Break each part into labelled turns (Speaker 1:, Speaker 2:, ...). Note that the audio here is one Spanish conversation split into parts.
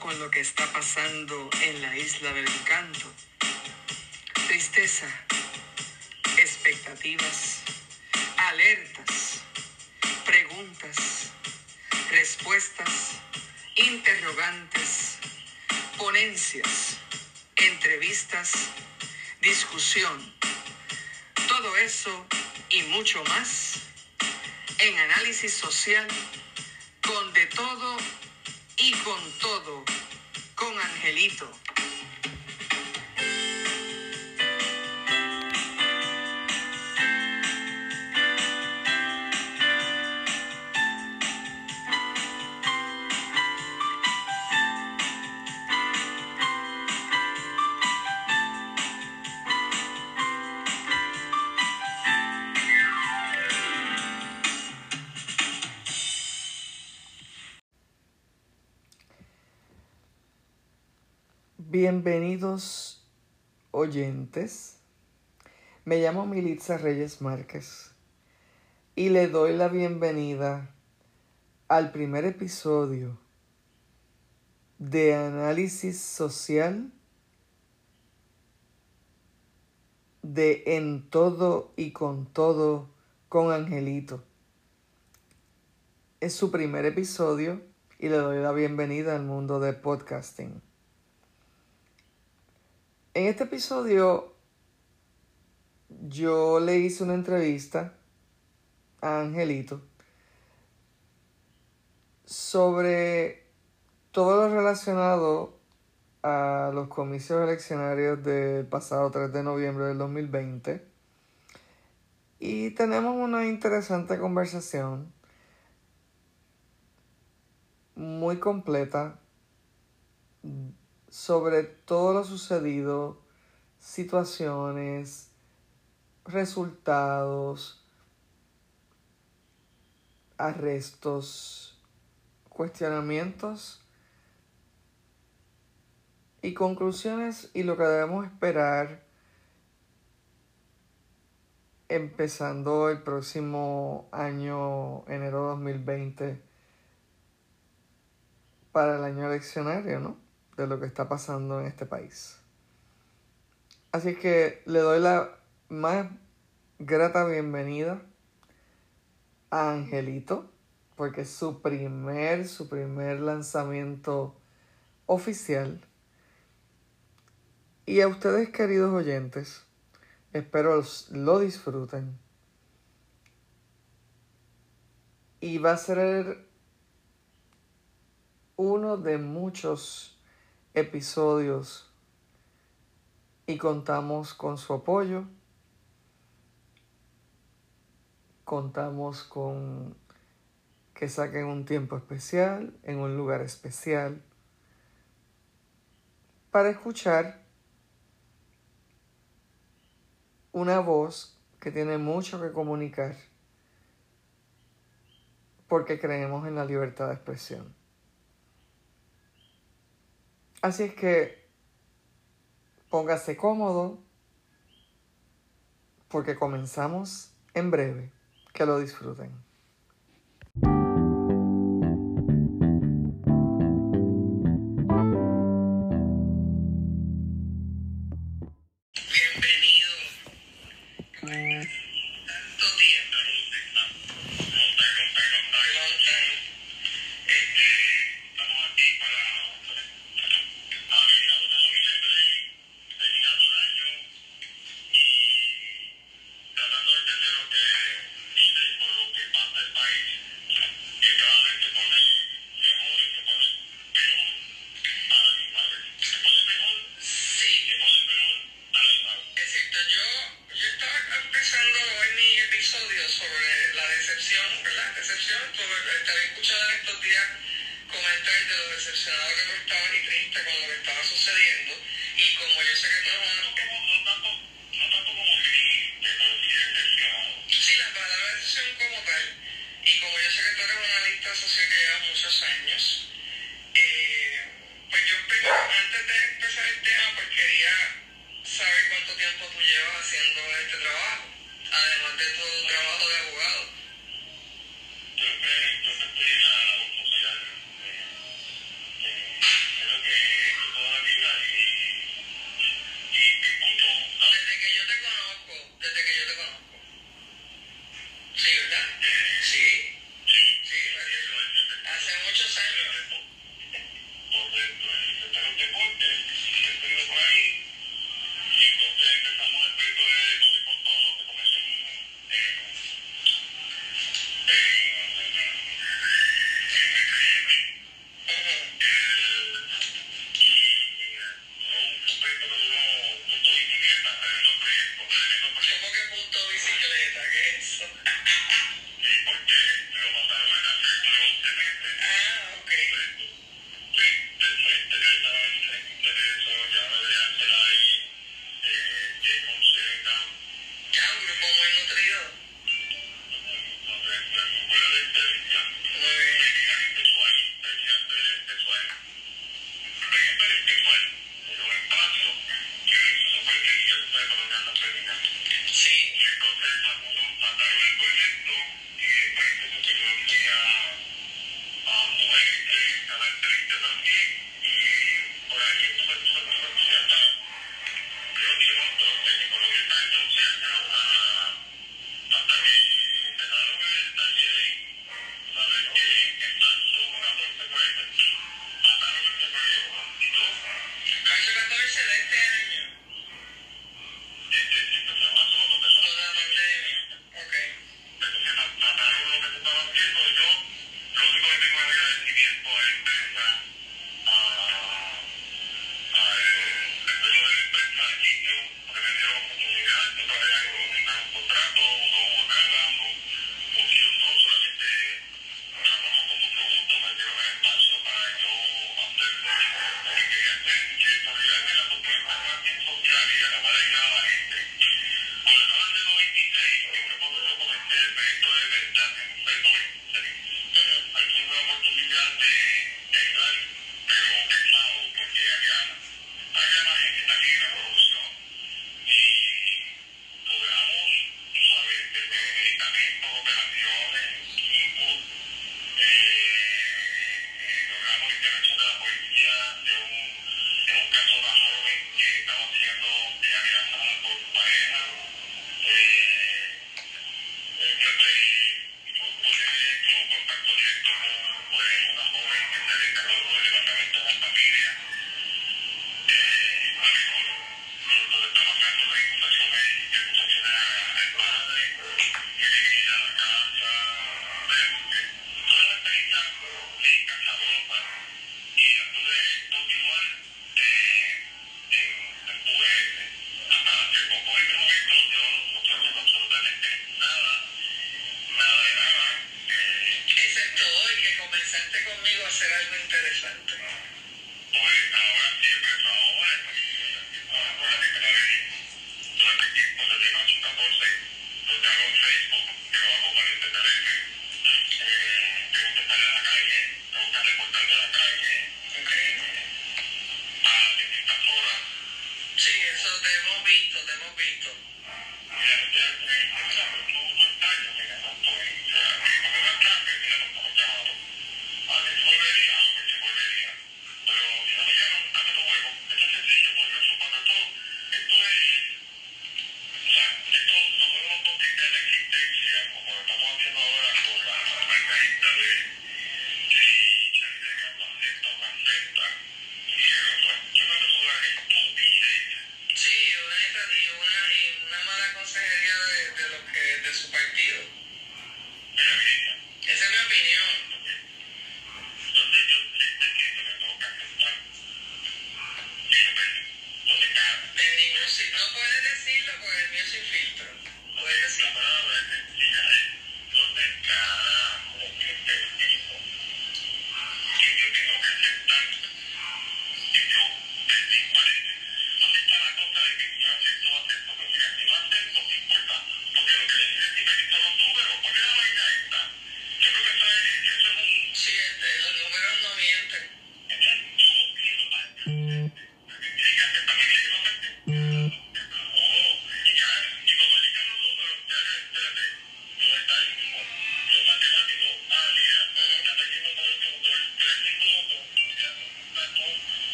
Speaker 1: con lo que está pasando en la isla del encanto. Tristeza, expectativas, alertas, preguntas, respuestas, interrogantes, ponencias, entrevistas, discusión. Todo eso y mucho más en análisis social con de todo y con todo con Angelito. Bienvenidos oyentes. Me llamo Militza Reyes Márquez y le doy la bienvenida al primer episodio de análisis social de En todo y con todo con Angelito. Es su primer episodio y le doy la bienvenida al mundo de podcasting. En este episodio yo le hice una entrevista a Angelito sobre todo lo relacionado a los comicios eleccionarios del pasado 3 de noviembre del 2020 y tenemos una interesante conversación muy completa sobre todo lo sucedido, situaciones, resultados, arrestos, cuestionamientos y conclusiones y lo que debemos esperar empezando el próximo año, enero 2020, para el año eleccionario, ¿no? De lo que está pasando en este país. Así que le doy la más grata bienvenida a Angelito, porque es su primer, su primer lanzamiento oficial. Y a ustedes, queridos oyentes, espero lo disfruten. Y va a ser uno de muchos episodios y contamos con su apoyo. Contamos con que saquen un tiempo especial en un lugar especial para escuchar una voz que tiene mucho que comunicar porque creemos en la libertad de expresión. Así es que póngase cómodo porque comenzamos en breve. Que lo disfruten.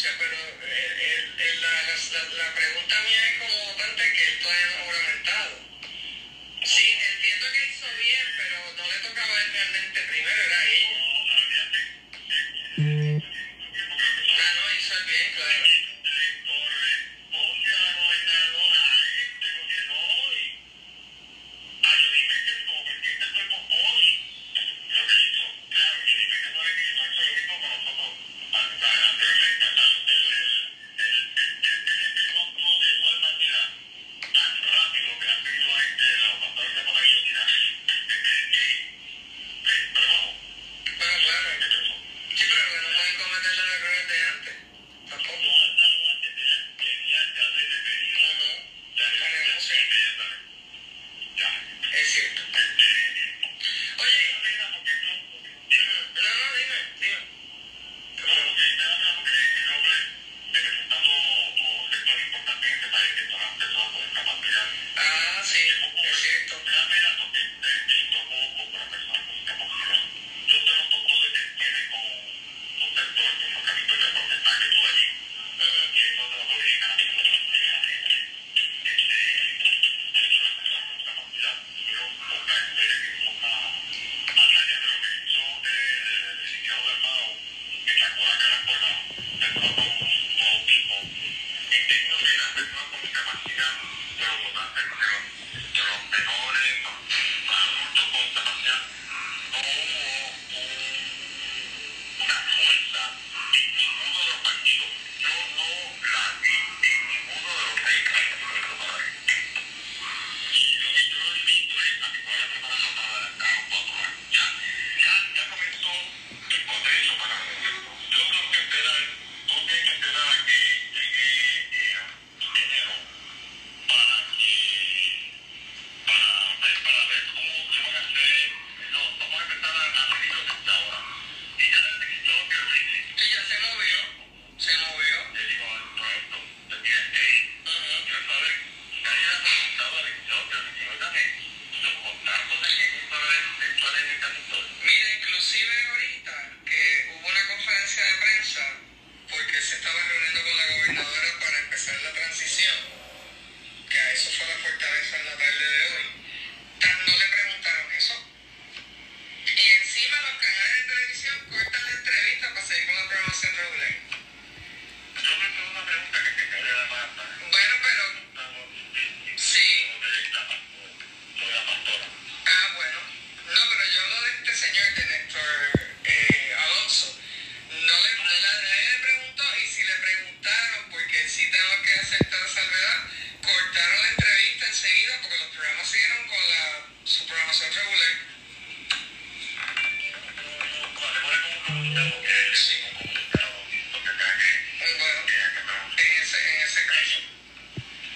Speaker 2: sea,
Speaker 3: pero el, el, el, la, la, la
Speaker 2: pregunta mía es como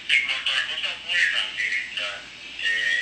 Speaker 2: ¿Cómo
Speaker 3: te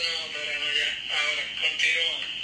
Speaker 3: no, pero
Speaker 2: no,
Speaker 3: ya. Ahora, continúa.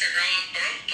Speaker 3: Instagram, bro.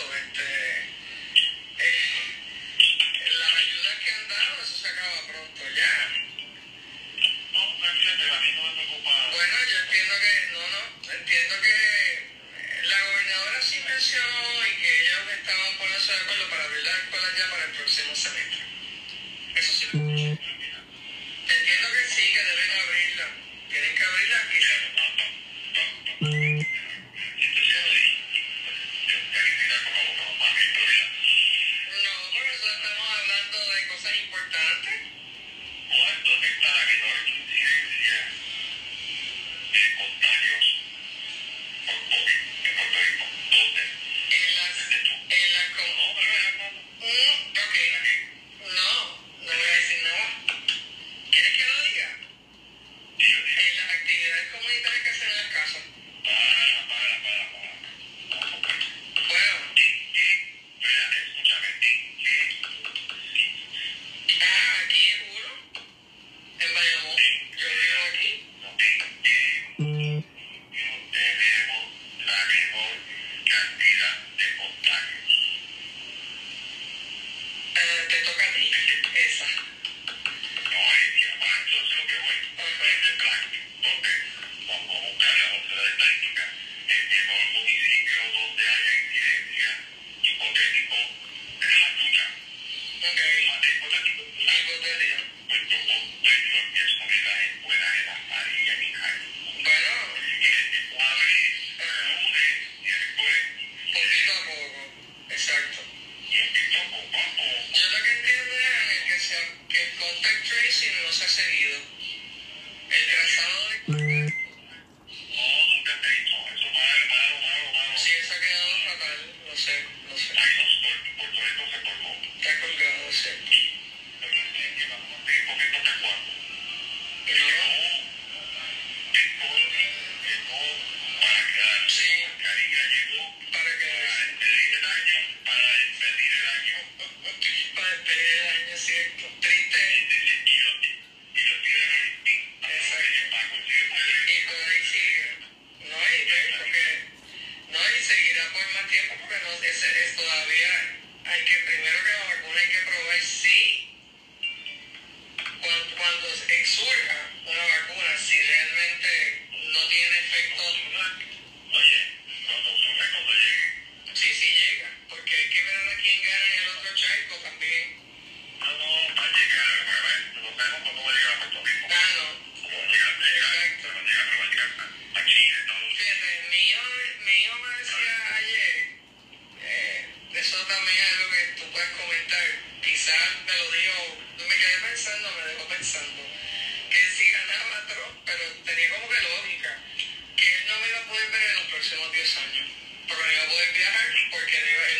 Speaker 3: ver en los próximos 10 años. Pero no iba a poder viajar porque no iba, él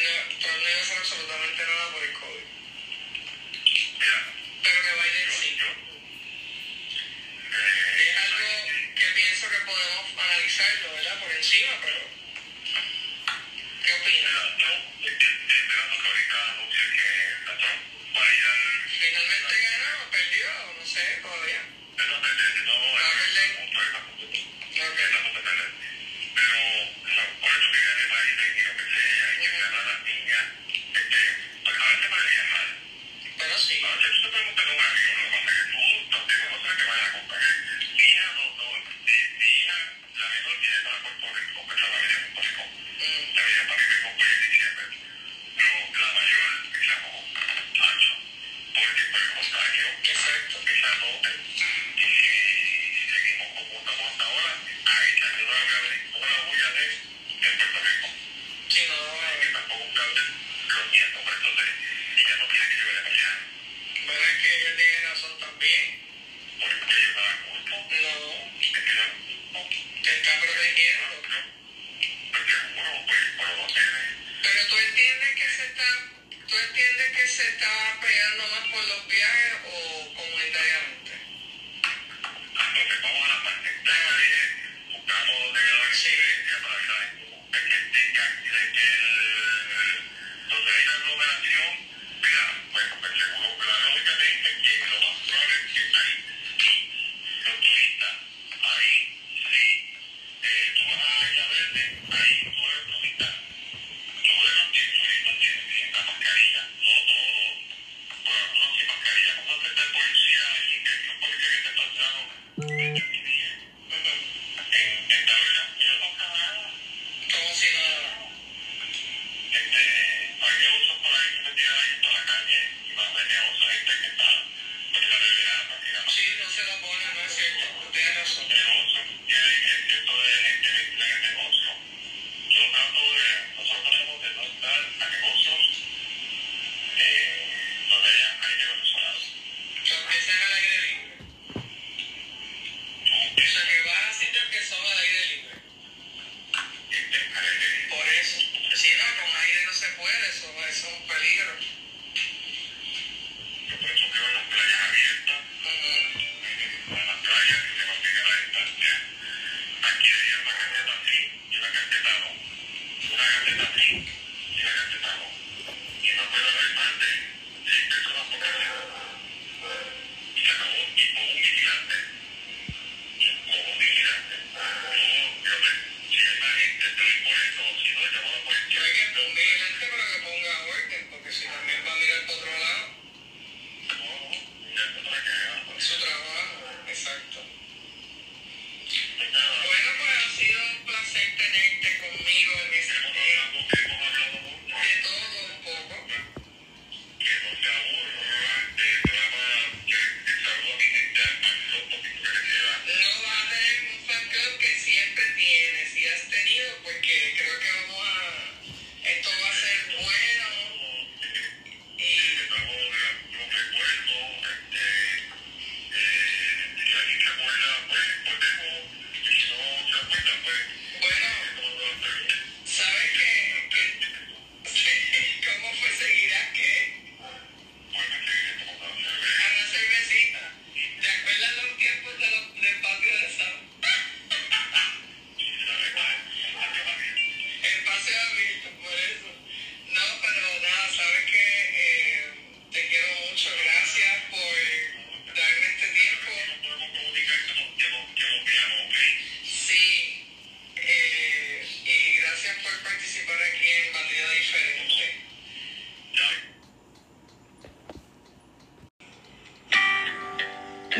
Speaker 3: no iba a hacer absolutamente nada por el COVID.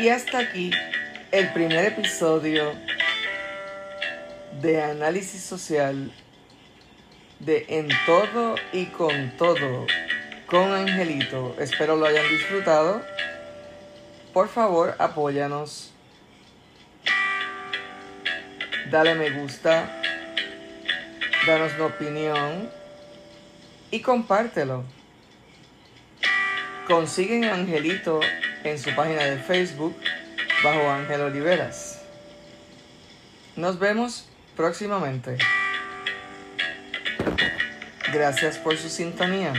Speaker 4: Y hasta aquí el
Speaker 1: primer episodio de análisis social de En todo y con todo con Angelito. Espero lo hayan disfrutado. Por favor, apóyanos. Dale me gusta. Danos una opinión. Y compártelo. Consiguen Angelito en su página de Facebook bajo Ángel Oliveras.
Speaker 2: Nos vemos próximamente. Gracias por su sintonía.